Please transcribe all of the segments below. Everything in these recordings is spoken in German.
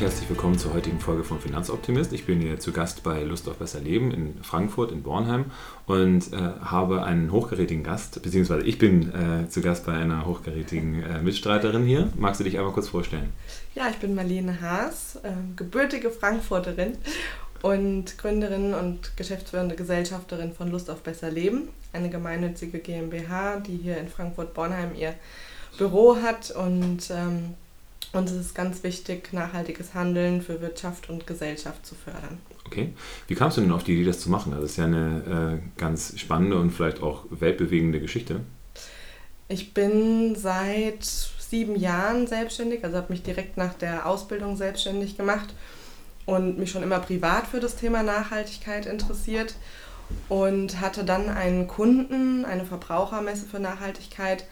Und herzlich willkommen zur heutigen Folge von Finanzoptimist. Ich bin hier zu Gast bei Lust auf besser Leben in Frankfurt, in Bornheim und äh, habe einen hochkarätigen Gast, beziehungsweise ich bin äh, zu Gast bei einer hochkarätigen äh, Mitstreiterin hier. Magst du dich einmal kurz vorstellen? Ja, ich bin Marlene Haas, äh, gebürtige Frankfurterin und Gründerin und geschäftsführende Gesellschafterin von Lust auf besser Leben, eine gemeinnützige GmbH, die hier in Frankfurt-Bornheim ihr Büro hat und ähm, ist es ganz wichtig, nachhaltiges Handeln für Wirtschaft und Gesellschaft zu fördern. Okay. Wie kamst du denn auf die Idee, das zu machen? Das ist ja eine äh, ganz spannende und vielleicht auch weltbewegende Geschichte. Ich bin seit sieben Jahren selbstständig, also habe mich direkt nach der Ausbildung selbstständig gemacht und mich schon immer privat für das Thema Nachhaltigkeit interessiert und hatte dann einen Kunden, eine Verbrauchermesse für Nachhaltigkeit,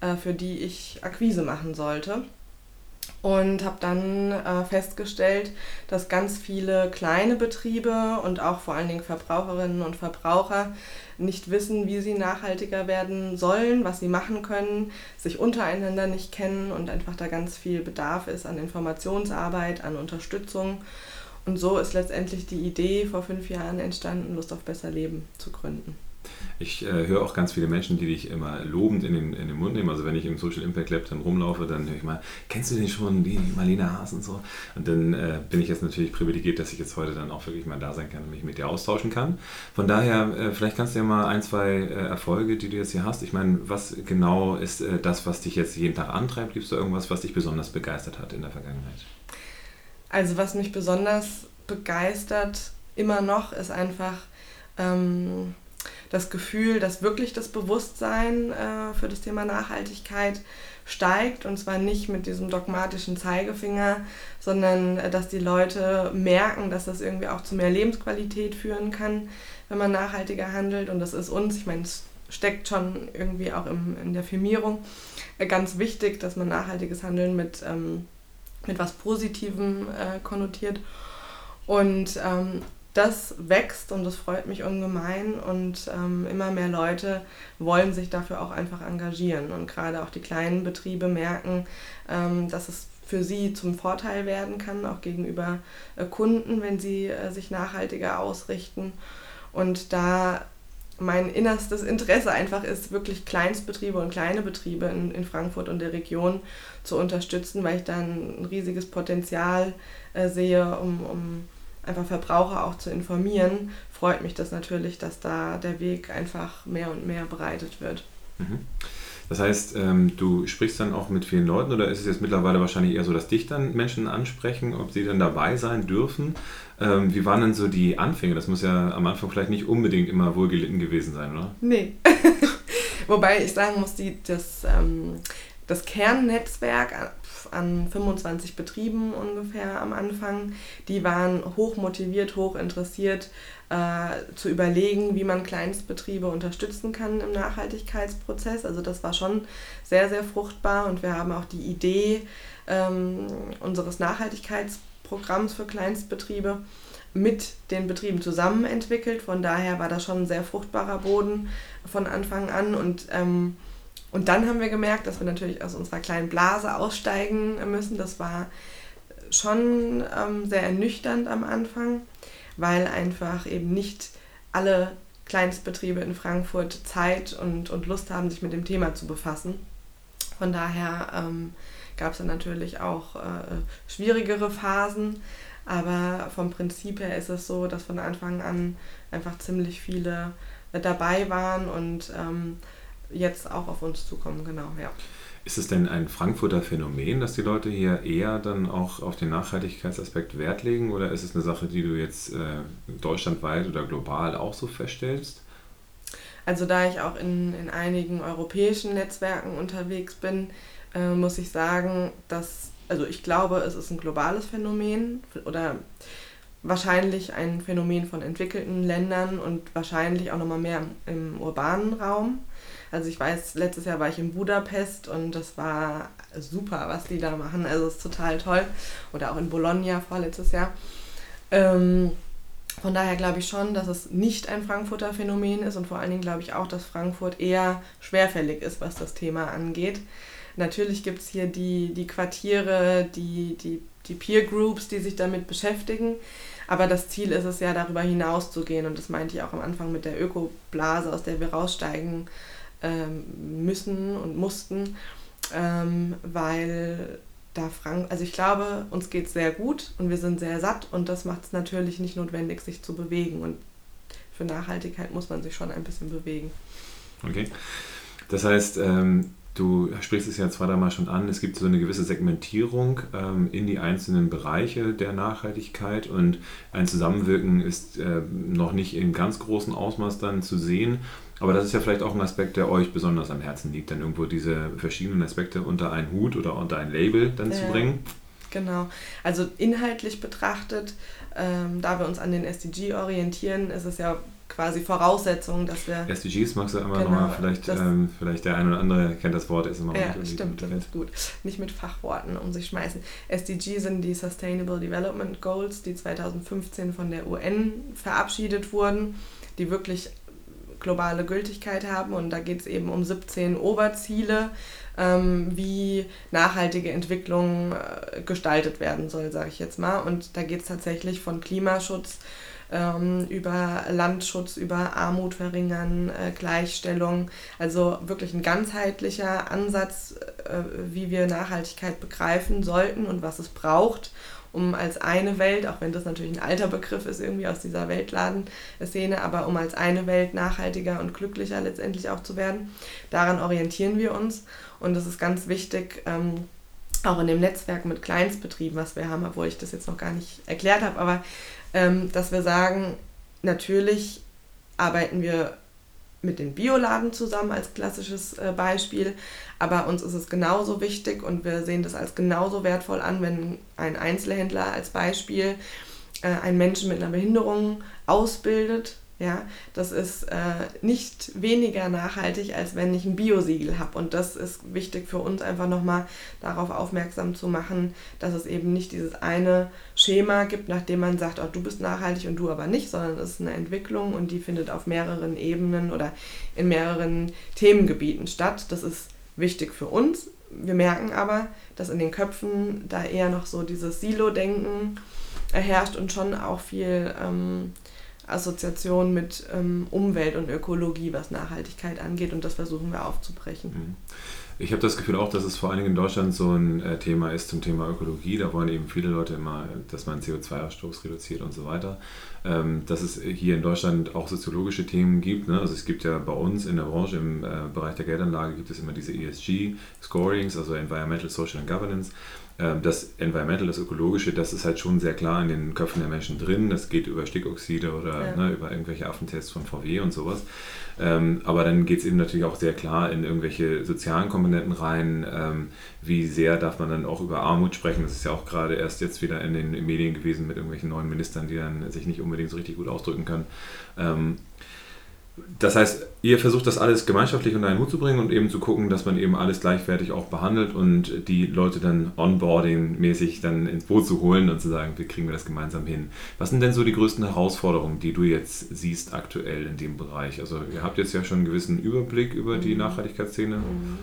äh, für die ich Akquise machen sollte und habe dann äh, festgestellt, dass ganz viele kleine Betriebe und auch vor allen Dingen Verbraucherinnen und Verbraucher nicht wissen, wie sie nachhaltiger werden sollen, was sie machen können, sich untereinander nicht kennen und einfach da ganz viel Bedarf ist an Informationsarbeit, an Unterstützung. Und so ist letztendlich die Idee vor fünf Jahren entstanden, Lust auf besser Leben zu gründen. Ich äh, höre auch ganz viele Menschen, die dich immer lobend in den, in den Mund nehmen. Also wenn ich im Social Impact Lab dann rumlaufe, dann höre ich mal, kennst du den schon, die Marlene Haas und so? Und dann äh, bin ich jetzt natürlich privilegiert, dass ich jetzt heute dann auch wirklich mal da sein kann und mich mit dir austauschen kann. Von daher, äh, vielleicht kannst du ja mal ein, zwei äh, Erfolge, die du jetzt hier hast. Ich meine, was genau ist äh, das, was dich jetzt jeden Tag antreibt? Gibt es da irgendwas, was dich besonders begeistert hat in der Vergangenheit? Also was mich besonders begeistert immer noch, ist einfach... Ähm, das Gefühl, dass wirklich das Bewusstsein äh, für das Thema Nachhaltigkeit steigt. Und zwar nicht mit diesem dogmatischen Zeigefinger, sondern äh, dass die Leute merken, dass das irgendwie auch zu mehr Lebensqualität führen kann, wenn man nachhaltiger handelt. Und das ist uns, ich meine, es steckt schon irgendwie auch im, in der Firmierung äh, ganz wichtig, dass man nachhaltiges Handeln mit, ähm, mit was Positivem äh, konnotiert. Und ähm, das wächst und das freut mich ungemein. Und ähm, immer mehr Leute wollen sich dafür auch einfach engagieren und gerade auch die kleinen Betriebe merken, ähm, dass es für sie zum Vorteil werden kann, auch gegenüber äh, Kunden, wenn sie äh, sich nachhaltiger ausrichten. Und da mein innerstes Interesse einfach ist, wirklich Kleinstbetriebe und kleine Betriebe in, in Frankfurt und der Region zu unterstützen, weil ich da ein riesiges Potenzial äh, sehe, um, um einfach Verbraucher auch zu informieren, freut mich das natürlich, dass da der Weg einfach mehr und mehr bereitet wird. Mhm. Das heißt, ähm, du sprichst dann auch mit vielen Leuten oder ist es jetzt mittlerweile wahrscheinlich eher so, dass dich dann Menschen ansprechen, ob sie dann dabei sein dürfen? Ähm, wie waren denn so die Anfänge? Das muss ja am Anfang vielleicht nicht unbedingt immer wohlgelitten gewesen sein, oder? Nee. Wobei ich sagen muss, die, das, ähm, das Kernnetzwerk an 25 Betrieben ungefähr am Anfang. Die waren hoch motiviert, hoch interessiert, äh, zu überlegen, wie man Kleinstbetriebe unterstützen kann im Nachhaltigkeitsprozess. Also das war schon sehr, sehr fruchtbar und wir haben auch die Idee ähm, unseres Nachhaltigkeitsprogramms für Kleinstbetriebe mit den Betrieben zusammen entwickelt. Von daher war das schon ein sehr fruchtbarer Boden von Anfang an und ähm, und dann haben wir gemerkt, dass wir natürlich aus unserer kleinen Blase aussteigen müssen. Das war schon ähm, sehr ernüchternd am Anfang, weil einfach eben nicht alle Kleinstbetriebe in Frankfurt Zeit und, und Lust haben, sich mit dem Thema zu befassen. Von daher ähm, gab es dann natürlich auch äh, schwierigere Phasen, aber vom Prinzip her ist es so, dass von Anfang an einfach ziemlich viele äh, dabei waren und ähm, jetzt auch auf uns zukommen, genau, ja. Ist es denn ein Frankfurter Phänomen, dass die Leute hier eher dann auch auf den Nachhaltigkeitsaspekt Wert legen oder ist es eine Sache, die du jetzt äh, deutschlandweit oder global auch so feststellst? Also da ich auch in, in einigen europäischen Netzwerken unterwegs bin, äh, muss ich sagen, dass, also ich glaube, es ist ein globales Phänomen oder wahrscheinlich ein Phänomen von entwickelten Ländern und wahrscheinlich auch nochmal mehr im, im urbanen Raum. Also ich weiß, letztes Jahr war ich in Budapest und das war super, was die da machen. Also es ist total toll. Oder auch in Bologna vorletztes Jahr. Ähm, von daher glaube ich schon, dass es nicht ein Frankfurter Phänomen ist und vor allen Dingen glaube ich auch, dass Frankfurt eher schwerfällig ist, was das Thema angeht. natürlich gibt es hier die, die Quartiere, die, die, die Peer Groups, die sich damit beschäftigen. Aber das Ziel ist es ja, darüber hinaus zu gehen. Und das meinte ich auch am Anfang mit der Ökoblase, aus der wir raussteigen ähm, müssen und mussten. Ähm, weil da Frank, also ich glaube, uns geht es sehr gut und wir sind sehr satt und das macht es natürlich nicht notwendig, sich zu bewegen. Und für Nachhaltigkeit muss man sich schon ein bisschen bewegen. Okay. Das heißt, ähm, du sprichst es ja zweimal schon an, es gibt so eine gewisse Segmentierung ähm, in die einzelnen Bereiche der Nachhaltigkeit und ein Zusammenwirken ist äh, noch nicht in ganz großem Ausmaß dann zu sehen. Aber das ist ja vielleicht auch ein Aspekt, der euch besonders am Herzen liegt, dann irgendwo diese verschiedenen Aspekte unter einen Hut oder unter ein Label dann ja, zu bringen. Genau. Also inhaltlich betrachtet, ähm, da wir uns an den SDG orientieren, ist es ja quasi Voraussetzung, dass wir. SDGs magst du immer genau, nochmal, vielleicht, ähm, vielleicht der eine oder andere kennt das Wort, ist immer Ja, stimmt, das ist gut. Nicht mit Fachworten um sich schmeißen. SDG sind die Sustainable Development Goals, die 2015 von der UN verabschiedet wurden, die wirklich globale Gültigkeit haben. Und da geht es eben um 17 Oberziele, ähm, wie nachhaltige Entwicklung äh, gestaltet werden soll, sage ich jetzt mal. Und da geht es tatsächlich von Klimaschutz ähm, über Landschutz, über Armut verringern, äh, Gleichstellung. Also wirklich ein ganzheitlicher Ansatz, äh, wie wir Nachhaltigkeit begreifen sollten und was es braucht, um als eine Welt, auch wenn das natürlich ein alter Begriff ist, irgendwie aus dieser Weltladen-Szene, aber um als eine Welt nachhaltiger und glücklicher letztendlich auch zu werden. Daran orientieren wir uns und das ist ganz wichtig, ähm, auch in dem Netzwerk mit Kleinstbetrieben, was wir haben, obwohl ich das jetzt noch gar nicht erklärt habe, aber ähm, dass wir sagen, natürlich arbeiten wir mit den Bioladen zusammen als klassisches äh, Beispiel, aber uns ist es genauso wichtig und wir sehen das als genauso wertvoll an, wenn ein Einzelhändler als Beispiel äh, einen Menschen mit einer Behinderung ausbildet ja, das ist äh, nicht weniger nachhaltig, als wenn ich ein Biosiegel habe. Und das ist wichtig für uns einfach nochmal darauf aufmerksam zu machen, dass es eben nicht dieses eine Schema gibt, nachdem man sagt, oh, du bist nachhaltig und du aber nicht, sondern es ist eine Entwicklung und die findet auf mehreren Ebenen oder in mehreren Themengebieten statt. Das ist wichtig für uns. Wir merken aber, dass in den Köpfen da eher noch so dieses Silo-Denken herrscht und schon auch viel ähm, Assoziation mit ähm, Umwelt und Ökologie, was Nachhaltigkeit angeht. Und das versuchen wir aufzubrechen. Mhm. Ich habe das Gefühl auch, dass es vor allen Dingen in Deutschland so ein äh, Thema ist zum Thema Ökologie. Da wollen eben viele Leute immer, dass man CO2-Ausstoß reduziert und so weiter. Ähm, dass es hier in Deutschland auch soziologische Themen gibt. Ne? Also es gibt ja bei uns in der Branche im äh, Bereich der Geldanlage gibt es immer diese ESG-Scorings, also Environmental, Social and Governance. Ähm, das Environmental, das Ökologische, das ist halt schon sehr klar in den Köpfen der Menschen drin. Das geht über Stickoxide oder ja. ne, über irgendwelche Affentests von VW und sowas. Ähm, aber dann geht es eben natürlich auch sehr klar in irgendwelche sozialen Komponenten rein. Ähm, wie sehr darf man dann auch über Armut sprechen? Das ist ja auch gerade erst jetzt wieder in den Medien gewesen mit irgendwelchen neuen Ministern, die dann sich nicht unbedingt so richtig gut ausdrücken können. Ähm, das heißt, ihr versucht das alles gemeinschaftlich unter einen Hut zu bringen und eben zu gucken, dass man eben alles gleichwertig auch behandelt und die Leute dann onboarding-mäßig dann ins Boot zu holen und zu sagen, wie kriegen wir das gemeinsam hin. Was sind denn so die größten Herausforderungen, die du jetzt siehst aktuell in dem Bereich? Also ihr habt jetzt ja schon einen gewissen Überblick über die mhm. Nachhaltigkeitsszene. Mhm.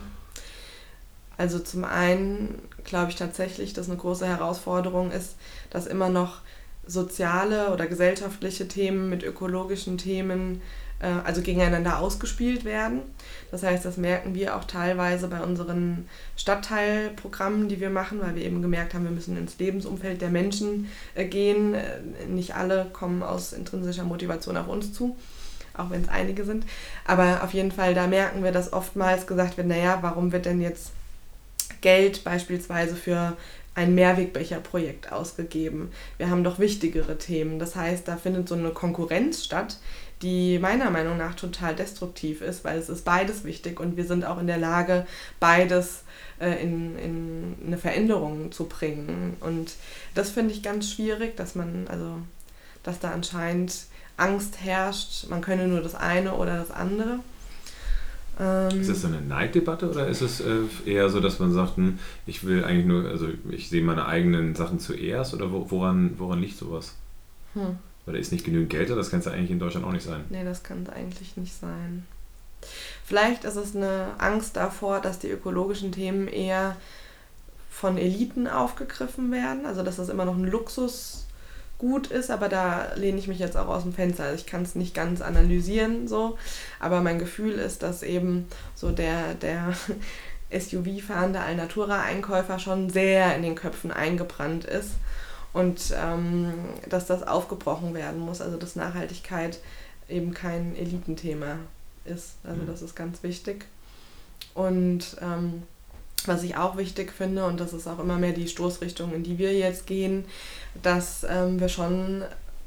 Also zum einen glaube ich tatsächlich, dass eine große Herausforderung ist, dass immer noch soziale oder gesellschaftliche Themen mit ökologischen Themen also gegeneinander ausgespielt werden. Das heißt, das merken wir auch teilweise bei unseren Stadtteilprogrammen, die wir machen, weil wir eben gemerkt haben, wir müssen ins Lebensumfeld der Menschen äh, gehen. Äh, nicht alle kommen aus intrinsischer Motivation auf uns zu auch wenn es einige sind. Aber auf jeden Fall, da merken wir, dass oftmals gesagt wird, naja, warum wird denn jetzt Geld beispielsweise für ein Mehrwegbecherprojekt ausgegeben? Wir haben doch wichtigere Themen. Das heißt, da findet so eine Konkurrenz statt, die meiner Meinung nach total destruktiv ist, weil es ist beides wichtig und wir sind auch in der Lage, beides äh, in, in eine Veränderung zu bringen. Und das finde ich ganz schwierig, dass man, also, dass da anscheinend Angst herrscht, man könne nur das eine oder das andere. ist das so eine Neiddebatte oder ist es äh, eher so, dass man sagt, hm, ich will eigentlich nur, also ich sehe meine eigenen Sachen zuerst oder woran, woran liegt sowas? Hm. Oder ist nicht genügend Geld da? Das kann es ja eigentlich in Deutschland auch nicht sein. Nee, das kann es eigentlich nicht sein. Vielleicht ist es eine Angst davor, dass die ökologischen Themen eher von Eliten aufgegriffen werden, also dass das immer noch ein Luxusgut ist, aber da lehne ich mich jetzt auch aus dem Fenster. Also ich kann es nicht ganz analysieren so, aber mein Gefühl ist, dass eben so der, der SUV-fahrende Alnatura-Einkäufer schon sehr in den Köpfen eingebrannt ist und ähm, dass das aufgebrochen werden muss, also dass Nachhaltigkeit eben kein Elitenthema ist. Also mhm. das ist ganz wichtig. Und ähm, was ich auch wichtig finde, und das ist auch immer mehr die Stoßrichtung, in die wir jetzt gehen, dass ähm, wir schon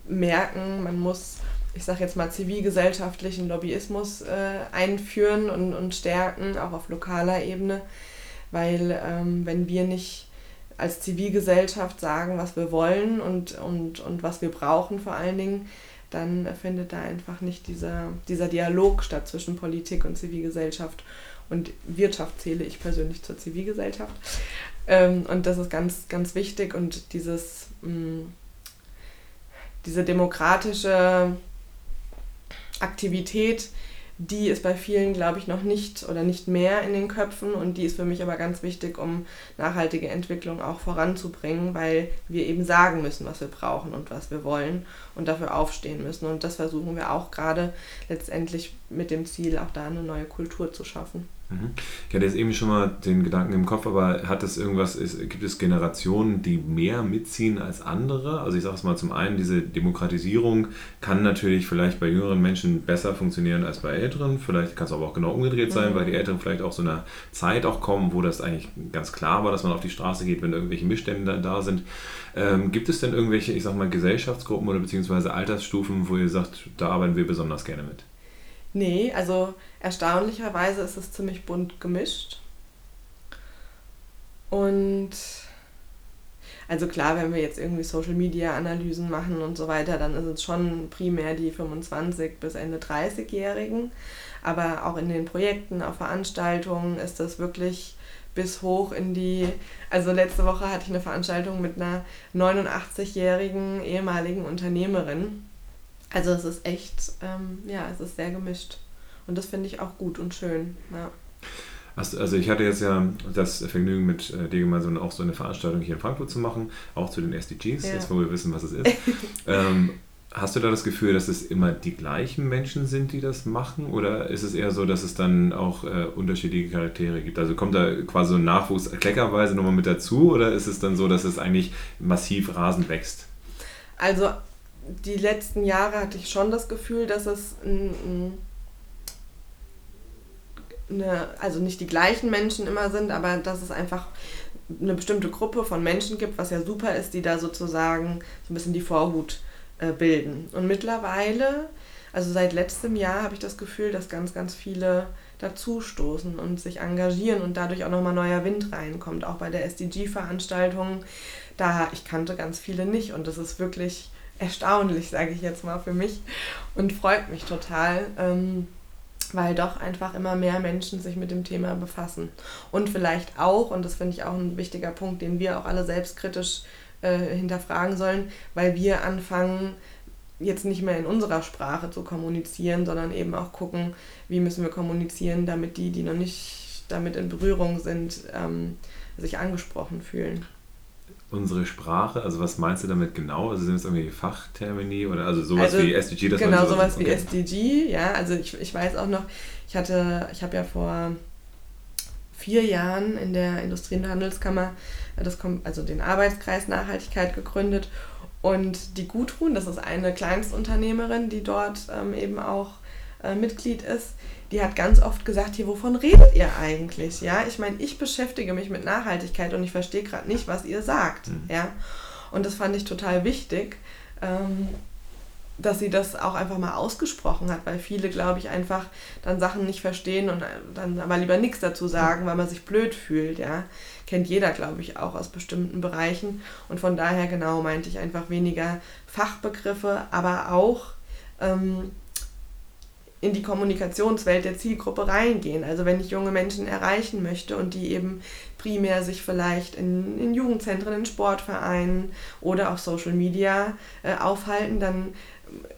merken, man muss, ich sage jetzt mal, zivilgesellschaftlichen Lobbyismus äh, einführen und, und stärken, auch auf lokaler Ebene, weil ähm, wenn wir nicht als Zivilgesellschaft sagen, was wir wollen und, und, und was wir brauchen vor allen Dingen, dann findet da einfach nicht dieser, dieser Dialog statt zwischen Politik und Zivilgesellschaft. Und Wirtschaft zähle ich persönlich zur Zivilgesellschaft. Ähm, und das ist ganz, ganz wichtig. Und dieses, mm, diese demokratische Aktivität, die ist bei vielen, glaube ich, noch nicht oder nicht mehr in den Köpfen und die ist für mich aber ganz wichtig, um nachhaltige Entwicklung auch voranzubringen, weil wir eben sagen müssen, was wir brauchen und was wir wollen und dafür aufstehen müssen. Und das versuchen wir auch gerade letztendlich mit dem Ziel, auch da eine neue Kultur zu schaffen. Mhm. Ich hatte jetzt eben schon mal den Gedanken im Kopf, aber hat es irgendwas, ist, gibt es Generationen, die mehr mitziehen als andere? Also ich sage es mal zum einen, diese Demokratisierung kann natürlich vielleicht bei jüngeren Menschen besser funktionieren als bei älteren. Vielleicht kann es aber auch genau umgedreht sein, mhm. weil die Älteren vielleicht auch so einer Zeit auch kommen, wo das eigentlich ganz klar war, dass man auf die Straße geht, wenn irgendwelche Missstände da sind. Ähm, gibt es denn irgendwelche, ich sag mal, Gesellschaftsgruppen oder beziehungsweise Altersstufen, wo ihr sagt, da arbeiten wir besonders gerne mit? Nee, also erstaunlicherweise ist es ziemlich bunt gemischt. Und also klar, wenn wir jetzt irgendwie Social Media Analysen machen und so weiter, dann ist es schon primär die 25 bis Ende 30-Jährigen. Aber auch in den Projekten, auf Veranstaltungen ist das wirklich bis hoch in die. Also letzte Woche hatte ich eine Veranstaltung mit einer 89-jährigen ehemaligen Unternehmerin also es ist echt, ähm, ja, es ist sehr gemischt. Und das finde ich auch gut und schön. Ja. Also ich hatte jetzt ja das Vergnügen mit äh, dir gemeinsam auch so eine Veranstaltung hier in Frankfurt zu machen, auch zu den SDGs, ja. jetzt wo wir wissen, was es ist. ähm, hast du da das Gefühl, dass es immer die gleichen Menschen sind, die das machen? Oder ist es eher so, dass es dann auch äh, unterschiedliche Charaktere gibt? Also kommt da quasi so ein Nachwuchs kleckerweise nochmal mit dazu oder ist es dann so, dass es eigentlich massiv rasend wächst? Also die letzten Jahre hatte ich schon das Gefühl, dass es ein, eine, also nicht die gleichen Menschen immer sind, aber dass es einfach eine bestimmte Gruppe von Menschen gibt, was ja super ist, die da sozusagen so ein bisschen die Vorhut äh, bilden. Und mittlerweile, also seit letztem Jahr, habe ich das Gefühl, dass ganz, ganz viele dazustoßen und sich engagieren und dadurch auch nochmal neuer Wind reinkommt. Auch bei der SDG-Veranstaltung, da ich kannte ganz viele nicht und das ist wirklich erstaunlich, sage ich jetzt mal für mich und freut mich total, ähm, weil doch einfach immer mehr Menschen sich mit dem Thema befassen. Und vielleicht auch, und das finde ich auch ein wichtiger Punkt, den wir auch alle selbstkritisch äh, hinterfragen sollen, weil wir anfangen, jetzt nicht mehr in unserer Sprache zu kommunizieren, sondern eben auch gucken, wie müssen wir kommunizieren, damit die, die noch nicht damit in Berührung sind, ähm, sich angesprochen fühlen unsere Sprache? Also was meinst du damit genau? Also sind es irgendwie Fachtermini oder also sowas also, wie SDG? Das genau, sowas okay. wie SDG, ja. Also ich, ich weiß auch noch, ich hatte, ich habe ja vor vier Jahren in der Industrie- und Handelskammer das, also den Arbeitskreis Nachhaltigkeit gegründet und die Gudrun, das ist eine Kleinstunternehmerin, die dort ähm, eben auch äh, Mitglied ist, die hat ganz oft gesagt, hier, wovon redet ihr eigentlich? Ja, ich meine, ich beschäftige mich mit Nachhaltigkeit und ich verstehe gerade nicht, was ihr sagt. Mhm. Ja, und das fand ich total wichtig, ähm, dass sie das auch einfach mal ausgesprochen hat, weil viele, glaube ich, einfach dann Sachen nicht verstehen und dann aber lieber nichts dazu sagen, weil man sich blöd fühlt. Ja, kennt jeder, glaube ich, auch aus bestimmten Bereichen. Und von daher genau meinte ich einfach weniger Fachbegriffe, aber auch ähm, in die Kommunikationswelt der Zielgruppe reingehen. Also wenn ich junge Menschen erreichen möchte und die eben primär sich vielleicht in, in Jugendzentren, in Sportvereinen oder auch Social Media äh, aufhalten, dann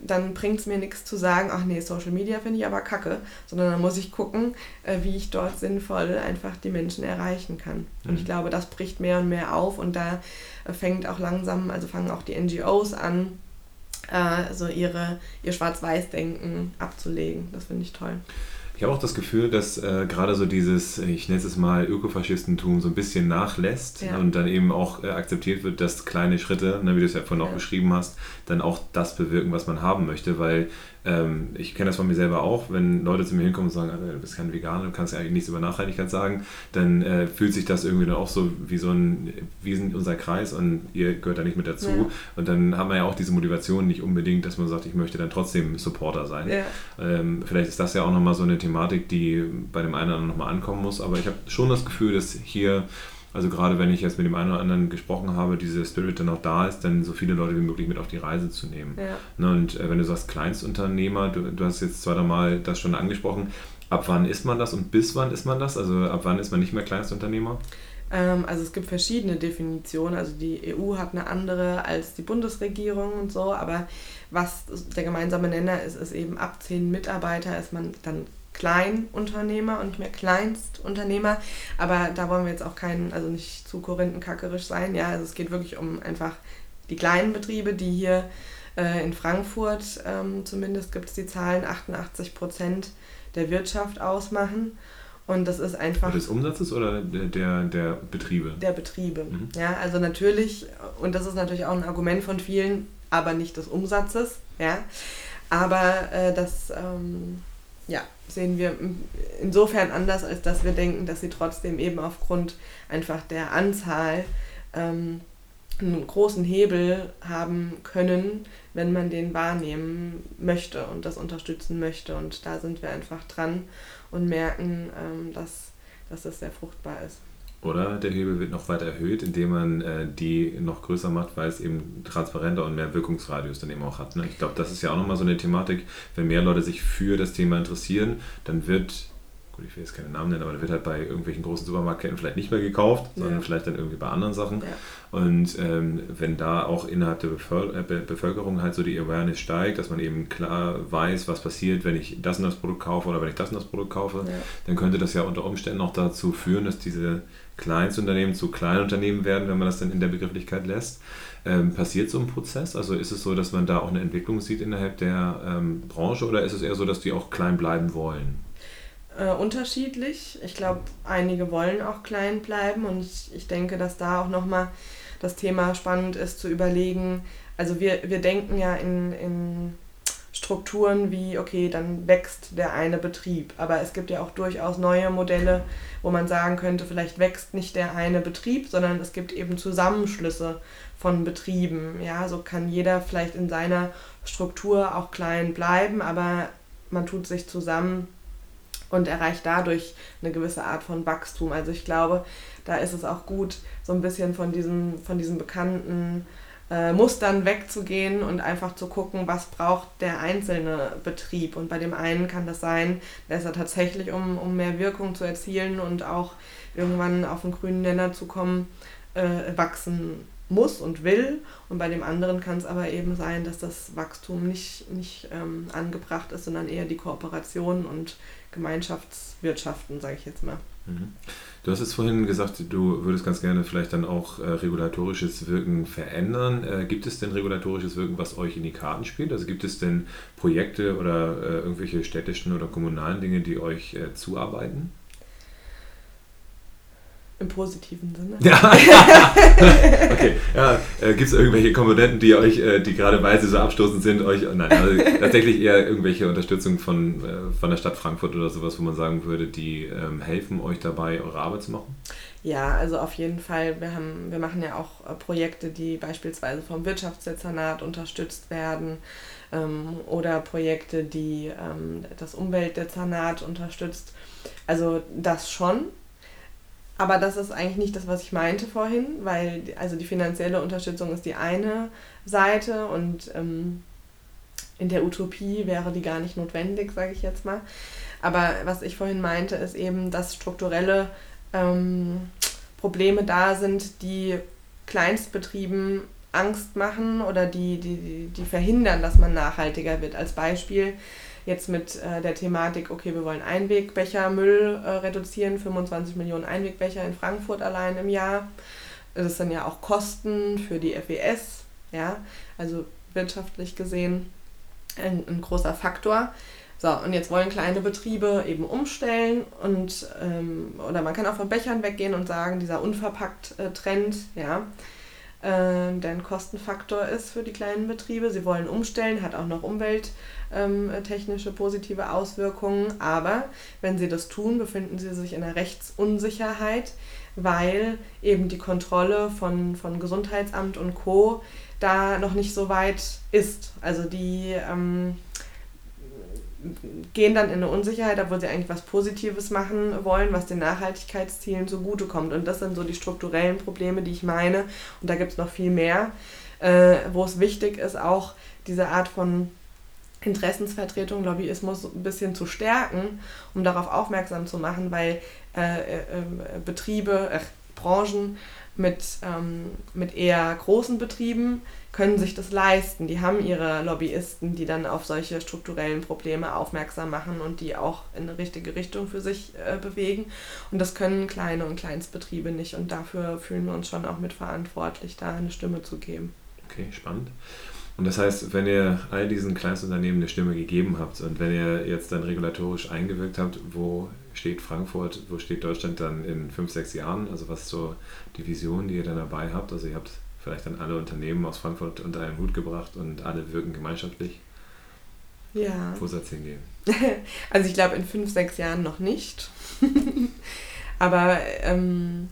dann bringt es mir nichts zu sagen, ach nee, Social Media finde ich aber kacke, sondern dann muss ich gucken, äh, wie ich dort sinnvoll einfach die Menschen erreichen kann. Mhm. Und ich mhm. glaube, das bricht mehr und mehr auf und da fängt auch langsam, also fangen auch die NGOs an, äh, so ihre, ihr Schwarz-Weiß-Denken abzulegen. Das finde ich toll. Ich habe auch das Gefühl, dass äh, gerade so dieses, ich nenne es mal Ökofaschistentum, so ein bisschen nachlässt ja. und dann eben auch äh, akzeptiert wird, dass kleine Schritte, ne, wie du es ja vorhin ja. auch beschrieben hast, dann auch das bewirken, was man haben möchte. Weil ähm, ich kenne das von mir selber auch, wenn Leute zu mir hinkommen und sagen, du bist kein Veganer, du kannst ja eigentlich nichts über Nachhaltigkeit sagen, dann äh, fühlt sich das irgendwie dann auch so wie so ein, wir sind unser Kreis und ihr gehört da nicht mit dazu. Ja. Und dann haben wir ja auch diese Motivation nicht unbedingt, dass man sagt, ich möchte dann trotzdem Supporter sein. Ja. Ähm, vielleicht ist das ja auch nochmal so eine Thematik, die bei dem einen oder anderen nochmal ankommen muss, aber ich habe schon das Gefühl, dass hier also gerade wenn ich jetzt mit dem einen oder anderen gesprochen habe, dieser Spirit dann auch da ist, dann so viele Leute wie möglich mit auf die Reise zu nehmen. Ja. Ne, und äh, wenn du sagst Kleinstunternehmer, du, du hast jetzt zweimal das schon angesprochen, ab wann ist man das und bis wann ist man das? Also ab wann ist man nicht mehr Kleinstunternehmer? Ähm, also es gibt verschiedene Definitionen. Also die EU hat eine andere als die Bundesregierung und so, aber was der gemeinsame Nenner ist, ist eben ab zehn Mitarbeiter ist man dann Kleinunternehmer und nicht mehr Kleinstunternehmer. Aber da wollen wir jetzt auch keinen, also nicht zu korinthenkackerisch sein. Ja, also es geht wirklich um einfach die kleinen Betriebe, die hier äh, in Frankfurt ähm, zumindest gibt es die Zahlen, 88 Prozent der Wirtschaft ausmachen. Und das ist einfach. Des Umsatzes oder der, der Betriebe? Der Betriebe. Mhm. Ja, also natürlich, und das ist natürlich auch ein Argument von vielen, aber nicht des Umsatzes. Ja. Aber äh, das, ähm, ja, sehen wir insofern anders, als dass wir denken, dass sie trotzdem eben aufgrund einfach der Anzahl ähm, einen großen Hebel haben können, wenn man den wahrnehmen möchte und das unterstützen möchte. Und da sind wir einfach dran und merken, ähm, dass, dass das sehr fruchtbar ist. Oder der Hebel wird noch weiter erhöht, indem man äh, die noch größer macht, weil es eben transparenter und mehr Wirkungsradius dann eben auch hat. Ne? Ich glaube, das ist ja auch nochmal so eine Thematik, wenn mehr Leute sich für das Thema interessieren, dann wird gut, ich will jetzt keine Namen nennen, aber der wird halt bei irgendwelchen großen Supermarktketten vielleicht nicht mehr gekauft, ja. sondern vielleicht dann irgendwie bei anderen Sachen. Ja. Und ähm, wenn da auch innerhalb der äh, Bevölkerung halt so die Awareness steigt, dass man eben klar weiß, was passiert, wenn ich das und das Produkt kaufe oder wenn ich das und das Produkt kaufe, ja. dann könnte das ja unter Umständen auch dazu führen, dass diese Kleinstunternehmen zu Kleinunternehmen werden, wenn man das dann in der Begrifflichkeit lässt. Ähm, passiert so ein Prozess? Also ist es so, dass man da auch eine Entwicklung sieht innerhalb der ähm, Branche oder ist es eher so, dass die auch klein bleiben wollen? Äh, unterschiedlich. Ich glaube, einige wollen auch klein bleiben und ich, ich denke, dass da auch nochmal das Thema spannend ist zu überlegen. Also wir, wir denken ja in, in Strukturen wie, okay, dann wächst der eine Betrieb. Aber es gibt ja auch durchaus neue Modelle, wo man sagen könnte, vielleicht wächst nicht der eine Betrieb, sondern es gibt eben Zusammenschlüsse von Betrieben. Ja, so kann jeder vielleicht in seiner Struktur auch klein bleiben, aber man tut sich zusammen und erreicht dadurch eine gewisse Art von Wachstum. Also ich glaube, da ist es auch gut, so ein bisschen von diesem, von diesen bekannten äh, Mustern wegzugehen und einfach zu gucken, was braucht der einzelne Betrieb. Und bei dem einen kann das sein, dass er tatsächlich, um, um mehr Wirkung zu erzielen und auch irgendwann auf den grünen Nenner zu kommen, äh, wachsen muss und will. Und bei dem anderen kann es aber eben sein, dass das Wachstum nicht, nicht ähm, angebracht ist, sondern eher die Kooperation und Gemeinschaftswirtschaften, sage ich jetzt mal. Mhm. Du hast jetzt vorhin gesagt, du würdest ganz gerne vielleicht dann auch äh, regulatorisches Wirken verändern. Äh, gibt es denn regulatorisches Wirken, was euch in die Karten spielt? Also gibt es denn Projekte oder äh, irgendwelche städtischen oder kommunalen Dinge, die euch äh, zuarbeiten? Im positiven Sinne. Ja. okay. Ja, äh, Gibt es irgendwelche Komponenten, die euch, äh, die gerade weise so abstoßend sind, euch. Nein, also tatsächlich eher irgendwelche Unterstützung von, äh, von der Stadt Frankfurt oder sowas, wo man sagen würde, die ähm, helfen euch dabei, eure Arbeit zu machen? Ja, also auf jeden Fall. Wir, haben, wir machen ja auch äh, Projekte, die beispielsweise vom Wirtschaftsdezernat unterstützt werden ähm, oder Projekte, die ähm, das Umweltdezernat unterstützt. Also das schon. Aber das ist eigentlich nicht das, was ich meinte vorhin, weil also die finanzielle Unterstützung ist die eine Seite und ähm, in der Utopie wäre die gar nicht notwendig, sage ich jetzt mal. Aber was ich vorhin meinte, ist eben, dass strukturelle ähm, Probleme da sind, die Kleinstbetrieben Angst machen oder die, die, die verhindern, dass man nachhaltiger wird. Als Beispiel jetzt mit äh, der Thematik, okay, wir wollen Einwegbechermüll äh, reduzieren, 25 Millionen Einwegbecher in Frankfurt allein im Jahr. Das sind ja auch Kosten für die FES, ja, also wirtschaftlich gesehen ein, ein großer Faktor. So, und jetzt wollen kleine Betriebe eben umstellen und ähm, oder man kann auch von Bechern weggehen und sagen, dieser Unverpackt-Trend, ja, äh, der ein Kostenfaktor ist für die kleinen Betriebe. Sie wollen umstellen, hat auch noch umwelttechnische positive Auswirkungen, aber wenn sie das tun, befinden sie sich in einer Rechtsunsicherheit, weil eben die Kontrolle von, von Gesundheitsamt und Co. da noch nicht so weit ist. Also die ähm, gehen dann in eine Unsicherheit, obwohl sie eigentlich was Positives machen wollen, was den Nachhaltigkeitszielen zugutekommt. Und das sind so die strukturellen Probleme, die ich meine. Und da gibt es noch viel mehr, äh, wo es wichtig ist, auch diese Art von Interessensvertretung, Lobbyismus ein bisschen zu stärken, um darauf aufmerksam zu machen, weil äh, äh, Betriebe, äh, Branchen mit, ähm, mit eher großen Betrieben können sich das leisten. Die haben ihre Lobbyisten, die dann auf solche strukturellen Probleme aufmerksam machen und die auch in eine richtige Richtung für sich äh, bewegen. Und das können kleine und Kleinstbetriebe nicht. Und dafür fühlen wir uns schon auch mitverantwortlich, da eine Stimme zu geben. Okay, spannend. Und das heißt, wenn ihr all diesen Kleinstunternehmen eine Stimme gegeben habt und wenn ihr jetzt dann regulatorisch eingewirkt habt, wo steht Frankfurt, wo steht Deutschland dann in fünf, sechs Jahren? Also was ist so die Vision, die ihr dann dabei habt? Also ihr habt vielleicht dann alle Unternehmen aus Frankfurt unter einen Hut gebracht und alle wirken gemeinschaftlich. Ja. Wo soll es hingehen? also ich glaube in fünf, sechs Jahren noch nicht. Aber ähm,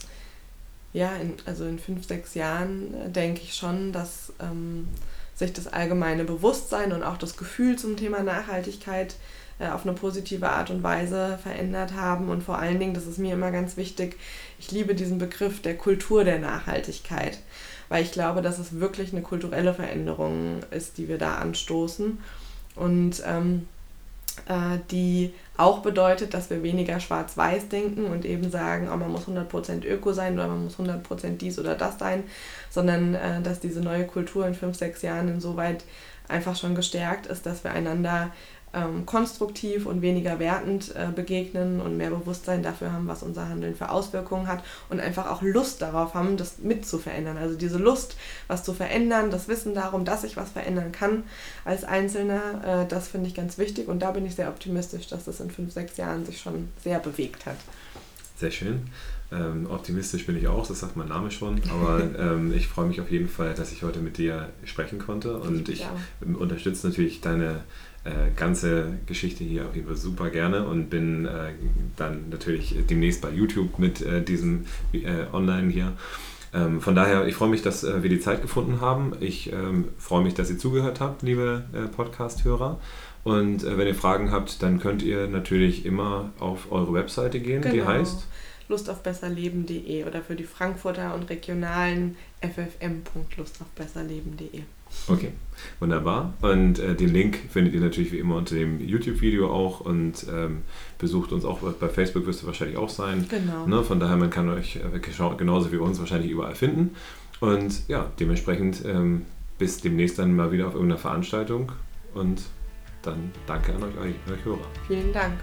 ja, in, also in fünf, sechs Jahren denke ich schon, dass ähm, sich das allgemeine Bewusstsein und auch das Gefühl zum Thema Nachhaltigkeit äh, auf eine positive Art und Weise verändert haben. Und vor allen Dingen, das ist mir immer ganz wichtig, ich liebe diesen Begriff der Kultur der Nachhaltigkeit, weil ich glaube, dass es wirklich eine kulturelle Veränderung ist, die wir da anstoßen. Und ähm, äh, die auch bedeutet, dass wir weniger schwarz-weiß denken und eben sagen, oh, man muss 100% Öko sein oder man muss 100% dies oder das sein, sondern äh, dass diese neue Kultur in fünf, sechs Jahren insoweit einfach schon gestärkt ist, dass wir einander ähm, konstruktiv und weniger wertend äh, begegnen und mehr Bewusstsein dafür haben, was unser Handeln für Auswirkungen hat und einfach auch Lust darauf haben, das mit zu verändern. Also diese Lust, was zu verändern, das Wissen darum, dass ich was verändern kann als Einzelner, äh, das finde ich ganz wichtig und da bin ich sehr optimistisch, dass das in fünf, sechs Jahren sich schon sehr bewegt hat. Sehr schön. Ähm, optimistisch bin ich auch, das sagt mein Name schon, aber ähm, ich freue mich auf jeden Fall, dass ich heute mit dir sprechen konnte und ich, ich unterstütze natürlich deine äh, ganze Geschichte hier auf jeden Fall super gerne und bin äh, dann natürlich demnächst bei YouTube mit äh, diesem äh, Online hier. Ähm, von daher, ich freue mich, dass äh, wir die Zeit gefunden haben. Ich ähm, freue mich, dass ihr zugehört habt, liebe äh, Podcast-Hörer. Und wenn ihr Fragen habt, dann könnt ihr natürlich immer auf eure Webseite gehen, genau. die heißt lustaufbesserleben.de oder für die Frankfurter und regionalen ffm.lustaufbesserleben.de. Okay, wunderbar. Und äh, den Link findet ihr natürlich wie immer unter dem YouTube-Video auch und ähm, besucht uns auch bei Facebook, wirst du wahrscheinlich auch sein. Genau. Ne? Von daher, man kann euch äh, genauso wie uns wahrscheinlich überall finden. Und ja, dementsprechend ähm, bis demnächst dann mal wieder auf irgendeiner Veranstaltung und dann danke an euch, euch Hörer. Vielen Dank.